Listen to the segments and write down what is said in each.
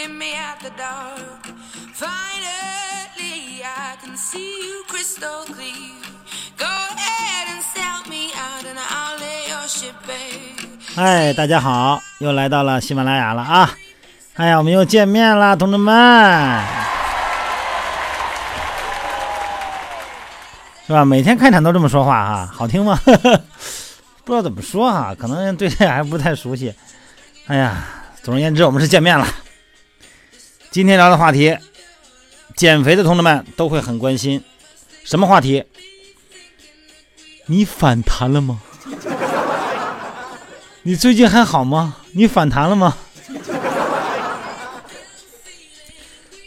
meet me at the dark. Finally, I can see you crystal clear. Go ahead and sell me out, and I'll lay your ship bare. 嗨，大家好，又来到了喜马拉雅了啊！哎呀，我们又见面了，同志们，是吧？每天开场都这么说话哈，好听吗？不知道怎么说哈，可能对这还不太熟悉。哎呀，总而言之，我们是见面了。今天聊的话题，减肥的同志们都会很关心，什么话题？你反弹了吗？你最近还好吗？你反弹了吗？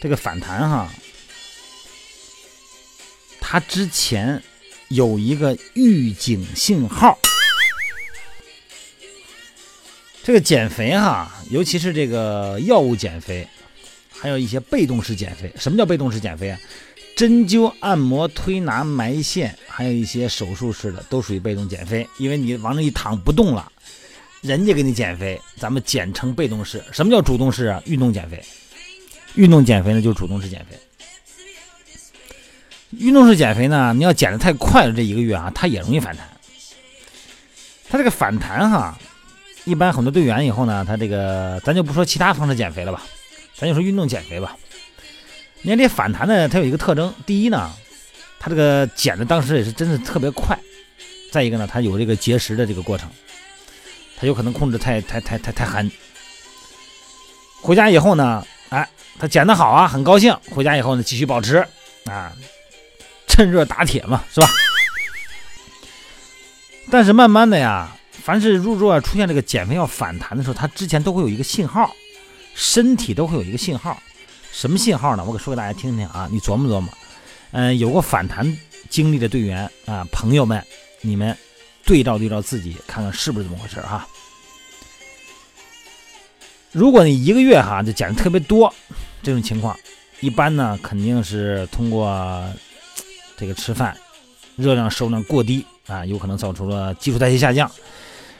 这个反弹哈，它之前有一个预警信号。这个减肥哈，尤其是这个药物减肥，还有一些被动式减肥。什么叫被动式减肥啊？针灸、按摩、推拿、埋线，还有一些手术式的，都属于被动减肥。因为你往那一躺不动了，人家给你减肥，咱们简称被动式。什么叫主动式啊？运动减肥。运动减肥呢，就是主动式减肥。运动式减肥呢，你要减的太快了，这一个月啊，它也容易反弹。它这个反弹哈。一般很多队员以后呢，他这个咱就不说其他方式减肥了吧，咱就说运动减肥吧。你看这反弹呢，它有一个特征，第一呢，它这个减的当时也是真的特别快；再一个呢，它有这个节食的这个过程，它有可能控制太太太太太狠。回家以后呢，哎，他减的好啊，很高兴。回家以后呢，继续保持啊，趁热打铁嘛，是吧？但是慢慢的呀。凡是如果出现这个减肥要反弹的时候，它之前都会有一个信号，身体都会有一个信号，什么信号呢？我给说给大家听听啊，你琢磨琢磨。嗯，有过反弹经历的队员啊，朋友们，你们对照对照自己，看看是不是这么回事哈。如果你一个月哈就减的特别多，这种情况，一般呢肯定是通过这个吃饭热量摄入量过低啊，有可能造成了基础代谢下降。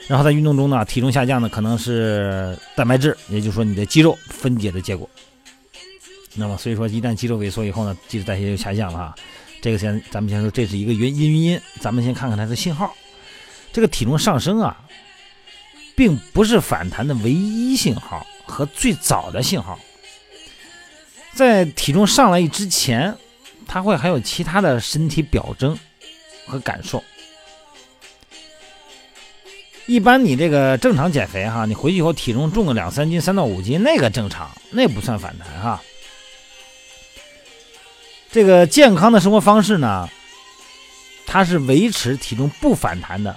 然后在运动中呢，体重下降呢，可能是蛋白质，也就是说你的肌肉分解的结果。那么所以说，一旦肌肉萎缩以后呢，基础代谢就下降了啊。这个先咱们先说，这是一个原因因。咱们先看看它的信号。这个体重上升啊，并不是反弹的唯一信号和最早的信号。在体重上来之前，它会还有其他的身体表征和感受。一般你这个正常减肥哈，你回去以后体重重个两三斤、三到五斤，那个正常，那不算反弹哈。这个健康的生活方式呢，它是维持体重不反弹的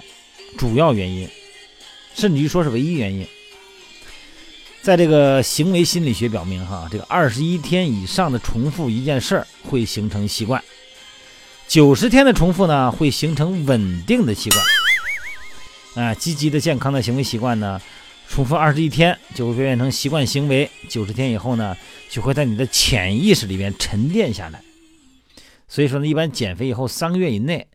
主要原因，甚至于说是唯一原因。在这个行为心理学表明哈，这个二十一天以上的重复一件事儿会形成习惯，九十天的重复呢会形成稳定的习惯。啊，积极的、健康的行为习惯呢，重复二十一天就会变成习惯行为，九十天以后呢，就会在你的潜意识里边沉淀下来。所以说呢，一般减肥以后三个月以内，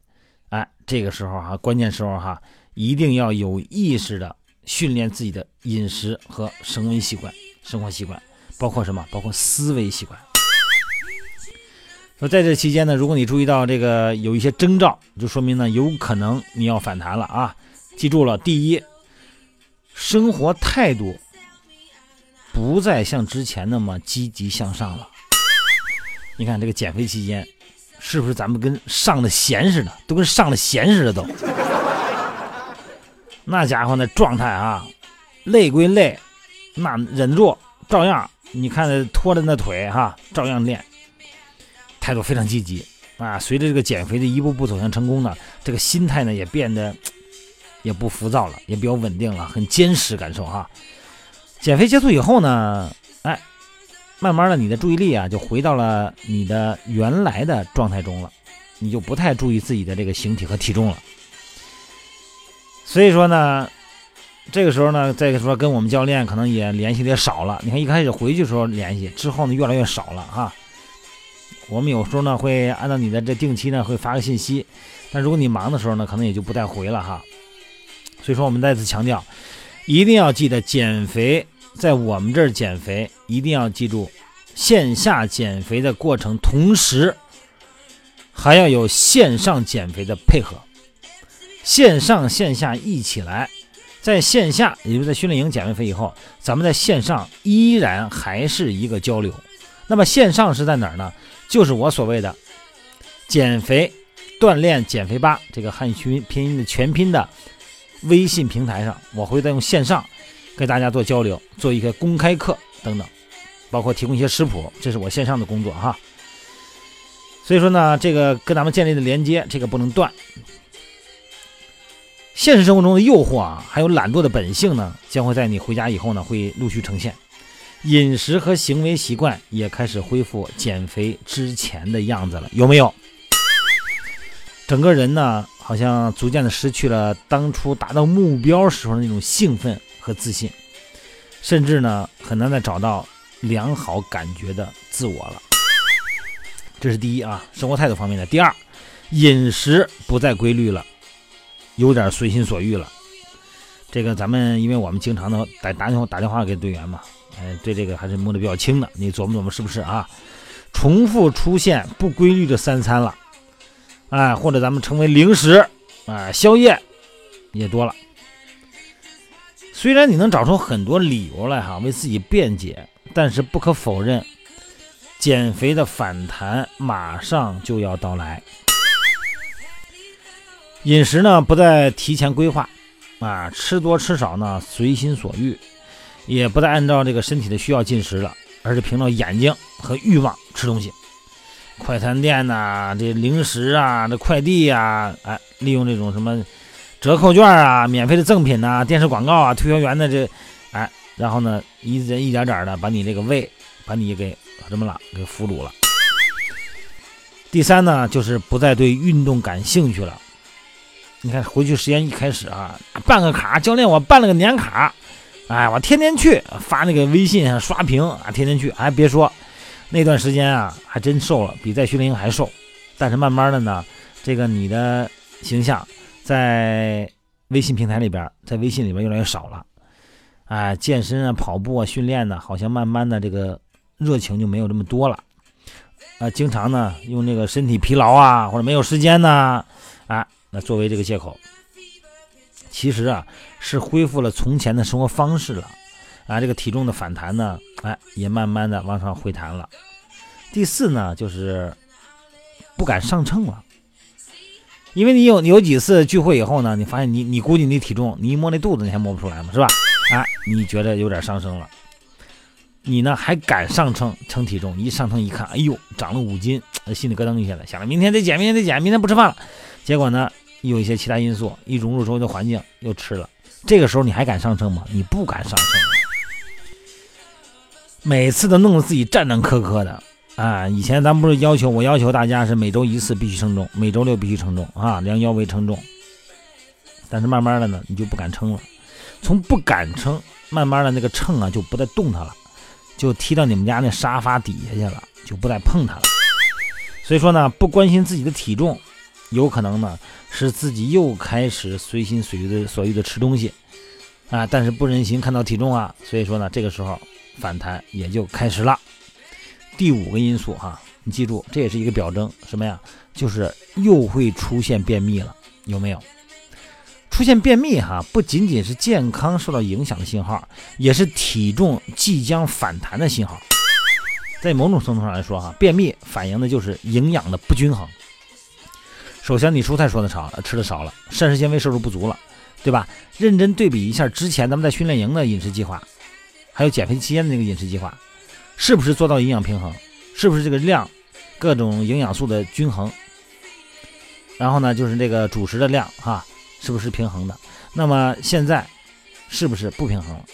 哎，这个时候哈，关键时候哈，一定要有意识的训练自己的饮食和生活习惯、生活习惯，包括什么？包括思维习惯。说在这期间呢，如果你注意到这个有一些征兆，就说明呢，有可能你要反弹了啊。记住了，第一，生活态度不再像之前那么积极向上了。你看这个减肥期间，是不是咱们跟上了弦似的，都跟上了弦似的都？那家伙那状态啊，累归累，那忍住，照样。你看拖着那腿哈，照样练，态度非常积极啊。随着这个减肥的一步步走向成功呢，这个心态呢也变得。也不浮躁了，也比较稳定了，很坚实感受哈。减肥结束以后呢，哎，慢慢的你的注意力啊就回到了你的原来的状态中了，你就不太注意自己的这个形体和体重了。所以说呢，这个时候呢，再说跟我们教练可能也联系的少了。你看一开始回去时候联系，之后呢越来越少了哈。我们有时候呢会按照你的这定期呢会发个信息，但如果你忙的时候呢，可能也就不再回了哈。所以说，我们再次强调，一定要记得减肥，在我们这儿减肥一定要记住，线下减肥的过程，同时还要有线上减肥的配合，线上线下一起来。在线下，也就是在训练营减完肥以后，咱们在线上依然还是一个交流。那么线上是在哪儿呢？就是我所谓的减肥锻炼减肥吧这个汉语拼音的全拼的微信平台上，我会再用线上跟大家做交流，做一些公开课等等，包括提供一些食谱，这是我线上的工作哈。所以说呢，这个跟咱们建立的连接，这个不能断。现实生活中的诱惑啊，还有懒惰的本性呢，将会在你回家以后呢，会陆续呈现。饮食和行为习惯也开始恢复减肥之前的样子了，有没有？整个人呢，好像逐渐的失去了当初达到目标时候那种兴奋和自信，甚至呢，很难再找到良好感觉的自我了。这是第一啊，生活态度方面的。第二，饮食不再规律了。有点随心所欲了，这个咱们因为我们经常的打打电话打电话给队员嘛，哎，对这个还是摸得比较清的。你琢磨琢磨是不是啊？重复出现不规律的三餐了，哎，或者咱们称为零食，啊，宵夜也多了。虽然你能找出很多理由来哈，为自己辩解，但是不可否认，减肥的反弹马上就要到来。饮食呢不再提前规划，啊，吃多吃少呢随心所欲，也不再按照这个身体的需要进食了，而是凭着眼睛和欲望吃东西。快餐店呐，这零食啊，这快递呀，哎，利用这种什么折扣券啊、免费的赠品呐、电视广告啊、推销员的这，哎，然后呢，一人一点点的把你这个胃，把你给什么了，给俘虏了。第三呢，就是不再对运动感兴趣了。你看，回去时间一开始啊，办个卡，教练我办了个年卡，哎，我天天去发那个微信上刷屏啊，天天去，哎，别说那段时间啊，还真瘦了，比在训练营还瘦。但是慢慢的呢，这个你的形象在微信平台里边，在微信里边越来越少了，哎，健身啊、跑步啊、训练呢，好像慢慢的这个热情就没有这么多了，啊，经常呢用这个身体疲劳啊，或者没有时间呢，啊。那作为这个借口，其实啊是恢复了从前的生活方式了，啊，这个体重的反弹呢，哎，也慢慢的往上回弹了。第四呢，就是不敢上秤了，因为你有有几次聚会以后呢，你发现你你估计你体重，你一摸那肚子你还摸不出来嘛，是吧？哎，你觉得有点上升了，你呢还敢上秤称体重？一上秤一看，哎呦，长了五斤，心里咯噔一下子，想着明天得减，明天得减，明天不吃饭了，结果呢？有一些其他因素，一融入周围的环境又吃了，这个时候你还敢上秤吗？你不敢上秤，每次都弄得自己战战磕磕的啊！以前咱不是要求我要求大家是每周一次必须称重，每周六必须称重啊，量腰围称重。但是慢慢的呢，你就不敢称了，从不敢称，慢慢的那个秤啊就不再动它了，就踢到你们家那沙发底下去了，就不再碰它了。所以说呢，不关心自己的体重。有可能呢，是自己又开始随心所欲的所欲的吃东西，啊，但是不忍心看到体重啊，所以说呢，这个时候反弹也就开始了。第五个因素哈，你记住，这也是一个表征，什么呀？就是又会出现便秘了，有没有？出现便秘哈，不仅仅是健康受到影响的信号，也是体重即将反弹的信号。在某种程度上来说哈，便秘反映的就是营养的不均衡。首先，你蔬菜说的少了，吃的少了，膳食纤维摄入不足了，对吧？认真对比一下之前咱们在训练营的饮食计划，还有减肥期间的那个饮食计划，是不是做到营养平衡？是不是这个量，各种营养素的均衡？然后呢，就是这个主食的量，哈，是不是平衡的？那么现在是不是不平衡了？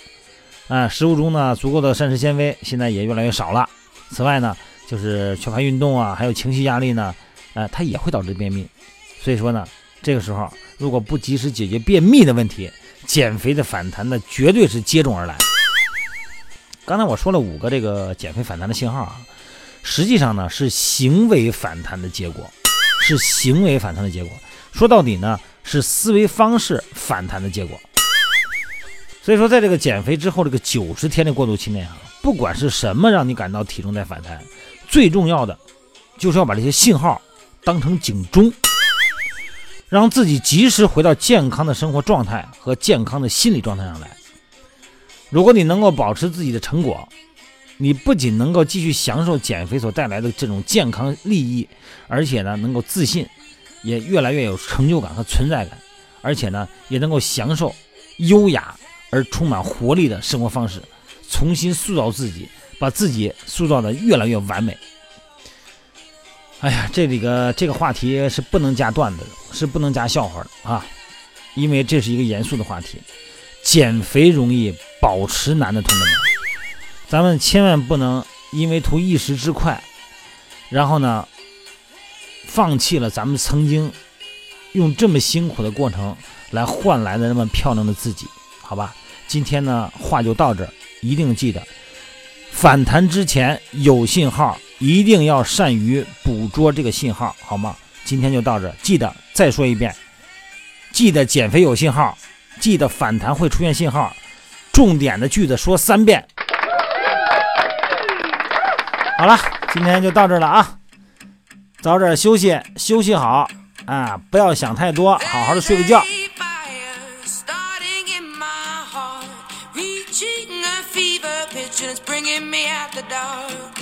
啊，食物中呢足够的膳食纤维现在也越来越少了。此外呢，就是缺乏运动啊，还有情绪压力呢。呃，它也会导致便秘，所以说呢，这个时候如果不及时解决便秘的问题，减肥的反弹呢，绝对是接踵而来。刚才我说了五个这个减肥反弹的信号啊，实际上呢是行为反弹的结果，是行为反弹的结果。说到底呢，是思维方式反弹的结果。所以说，在这个减肥之后这个九十天的过渡期内啊，不管是什么让你感到体重在反弹，最重要的就是要把这些信号当成警钟，让自己及时回到健康的生活状态和健康的心理状态上来。如果你能够保持自己的成果，你不仅能够继续享受减肥所带来的这种健康利益，而且呢，能够自信，也越来越有成就感和存在感，而且呢，也能够享受优雅而充满活力的生活方式，重新塑造自己，把自己塑造的越来越完美。哎呀，这里个这个话题是不能加段子的，是不能加笑话的啊，因为这是一个严肃的话题。减肥容易，保持难的，同志们，咱们千万不能因为图一时之快，然后呢，放弃了咱们曾经用这么辛苦的过程来换来的那么漂亮的自己，好吧？今天呢，话就到这儿，一定记得反弹之前有信号，一定要善于捕捉这个信号，好吗？今天就到这儿，记得再说一遍，记得减肥有信号。记得反弹会出现信号，重点的句子说三遍。好了，今天就到这了啊，早点休息，休息好啊，不要想太多，好好的睡个觉。Finally, I can see you crystal clear.